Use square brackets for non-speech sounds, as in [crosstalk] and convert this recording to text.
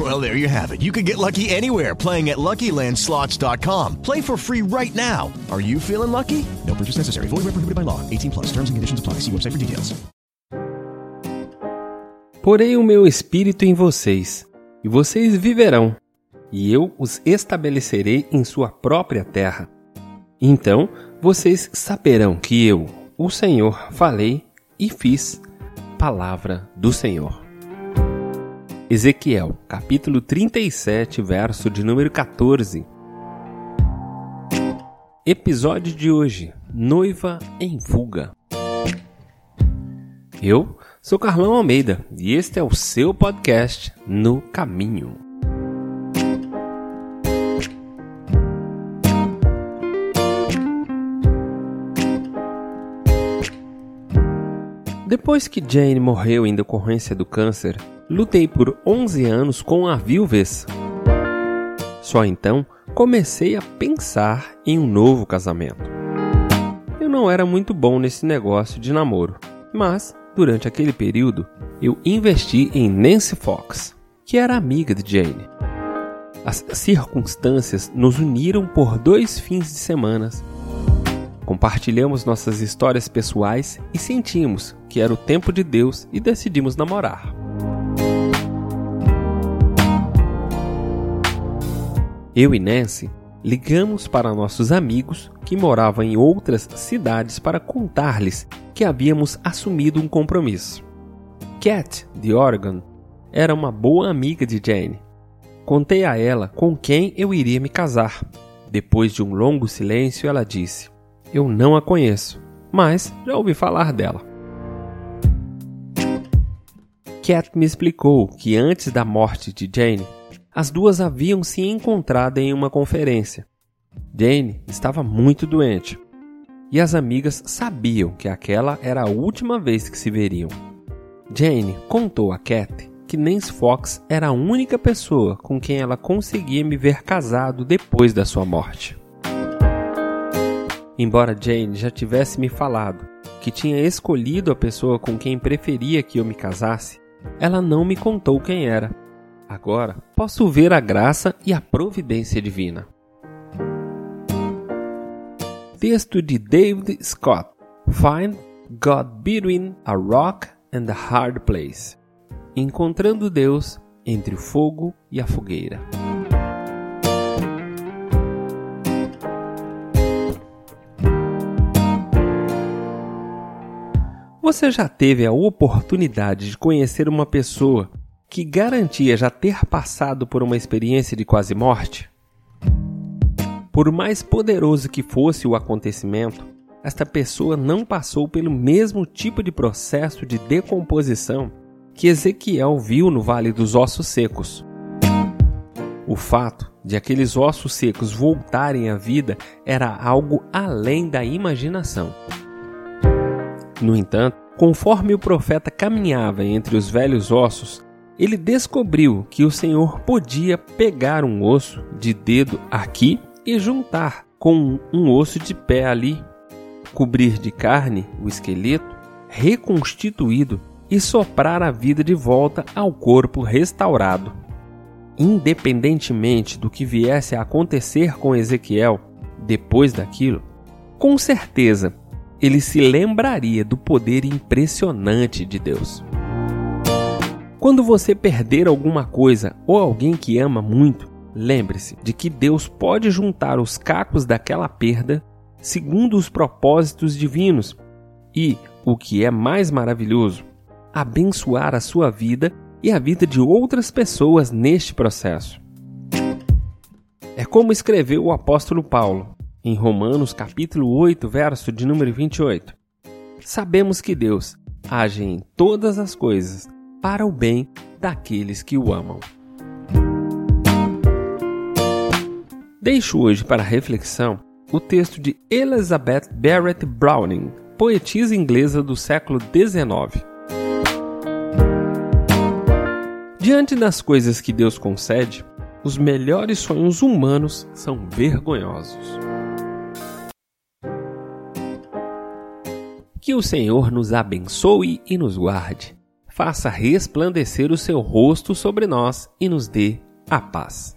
[laughs] Well, there you have it. You can get lucky anywhere playing at LuckyLandSlots.com. Play for free right now. Are you feeling lucky? No purchase necessary. Void where prohibited by law. 18 plus. Terms and conditions apply. See website for details. Porei o meu espírito em vocês, e vocês viverão, e eu os estabelecerei em sua própria terra. Então vocês saberão que eu, o Senhor, falei e fiz. Palavra do Senhor. Ezequiel, capítulo 37, verso de número 14. Episódio de hoje: Noiva em fuga. Eu sou Carlão Almeida e este é o seu podcast No Caminho. Depois que Jane morreu em decorrência do câncer, lutei por 11 anos com a viuvez. Só então comecei a pensar em um novo casamento. Eu não era muito bom nesse negócio de namoro, mas durante aquele período eu investi em Nancy Fox, que era amiga de Jane. As circunstâncias nos uniram por dois fins de semana Compartilhamos nossas histórias pessoais e sentimos que era o tempo de Deus e decidimos namorar. Eu e Nancy ligamos para nossos amigos que moravam em outras cidades para contar-lhes que havíamos assumido um compromisso. Cat, de Oregon, era uma boa amiga de Jane. Contei a ela com quem eu iria me casar. Depois de um longo silêncio, ela disse: eu não a conheço, mas já ouvi falar dela. Cat me explicou que antes da morte de Jane, as duas haviam se encontrado em uma conferência. Jane estava muito doente e as amigas sabiam que aquela era a última vez que se veriam. Jane contou a Cat que Nancy Fox era a única pessoa com quem ela conseguia me ver casado depois da sua morte. Embora Jane já tivesse me falado que tinha escolhido a pessoa com quem preferia que eu me casasse, ela não me contou quem era. Agora posso ver a graça e a providência divina. Texto de David Scott: Find God between a rock and a hard place. Encontrando Deus entre o fogo e a fogueira. Você já teve a oportunidade de conhecer uma pessoa que garantia já ter passado por uma experiência de quase morte? Por mais poderoso que fosse o acontecimento, esta pessoa não passou pelo mesmo tipo de processo de decomposição que Ezequiel viu no Vale dos Ossos Secos. O fato de aqueles ossos secos voltarem à vida era algo além da imaginação. No entanto, conforme o profeta caminhava entre os velhos ossos, ele descobriu que o Senhor podia pegar um osso de dedo aqui e juntar com um osso de pé ali, cobrir de carne o esqueleto, reconstituído e soprar a vida de volta ao corpo restaurado. Independentemente do que viesse a acontecer com Ezequiel depois daquilo, com certeza ele se lembraria do poder impressionante de Deus. Quando você perder alguma coisa ou alguém que ama muito, lembre-se de que Deus pode juntar os cacos daquela perda segundo os propósitos divinos e, o que é mais maravilhoso, abençoar a sua vida e a vida de outras pessoas neste processo. É como escreveu o apóstolo Paulo: em Romanos capítulo 8, verso de número 28. Sabemos que Deus age em todas as coisas para o bem daqueles que o amam. Deixo hoje para reflexão o texto de Elizabeth Barrett Browning, poetisa inglesa do século XIX. Diante das coisas que Deus concede, os melhores sonhos humanos são vergonhosos. Que o Senhor nos abençoe e nos guarde, faça resplandecer o seu rosto sobre nós e nos dê a paz.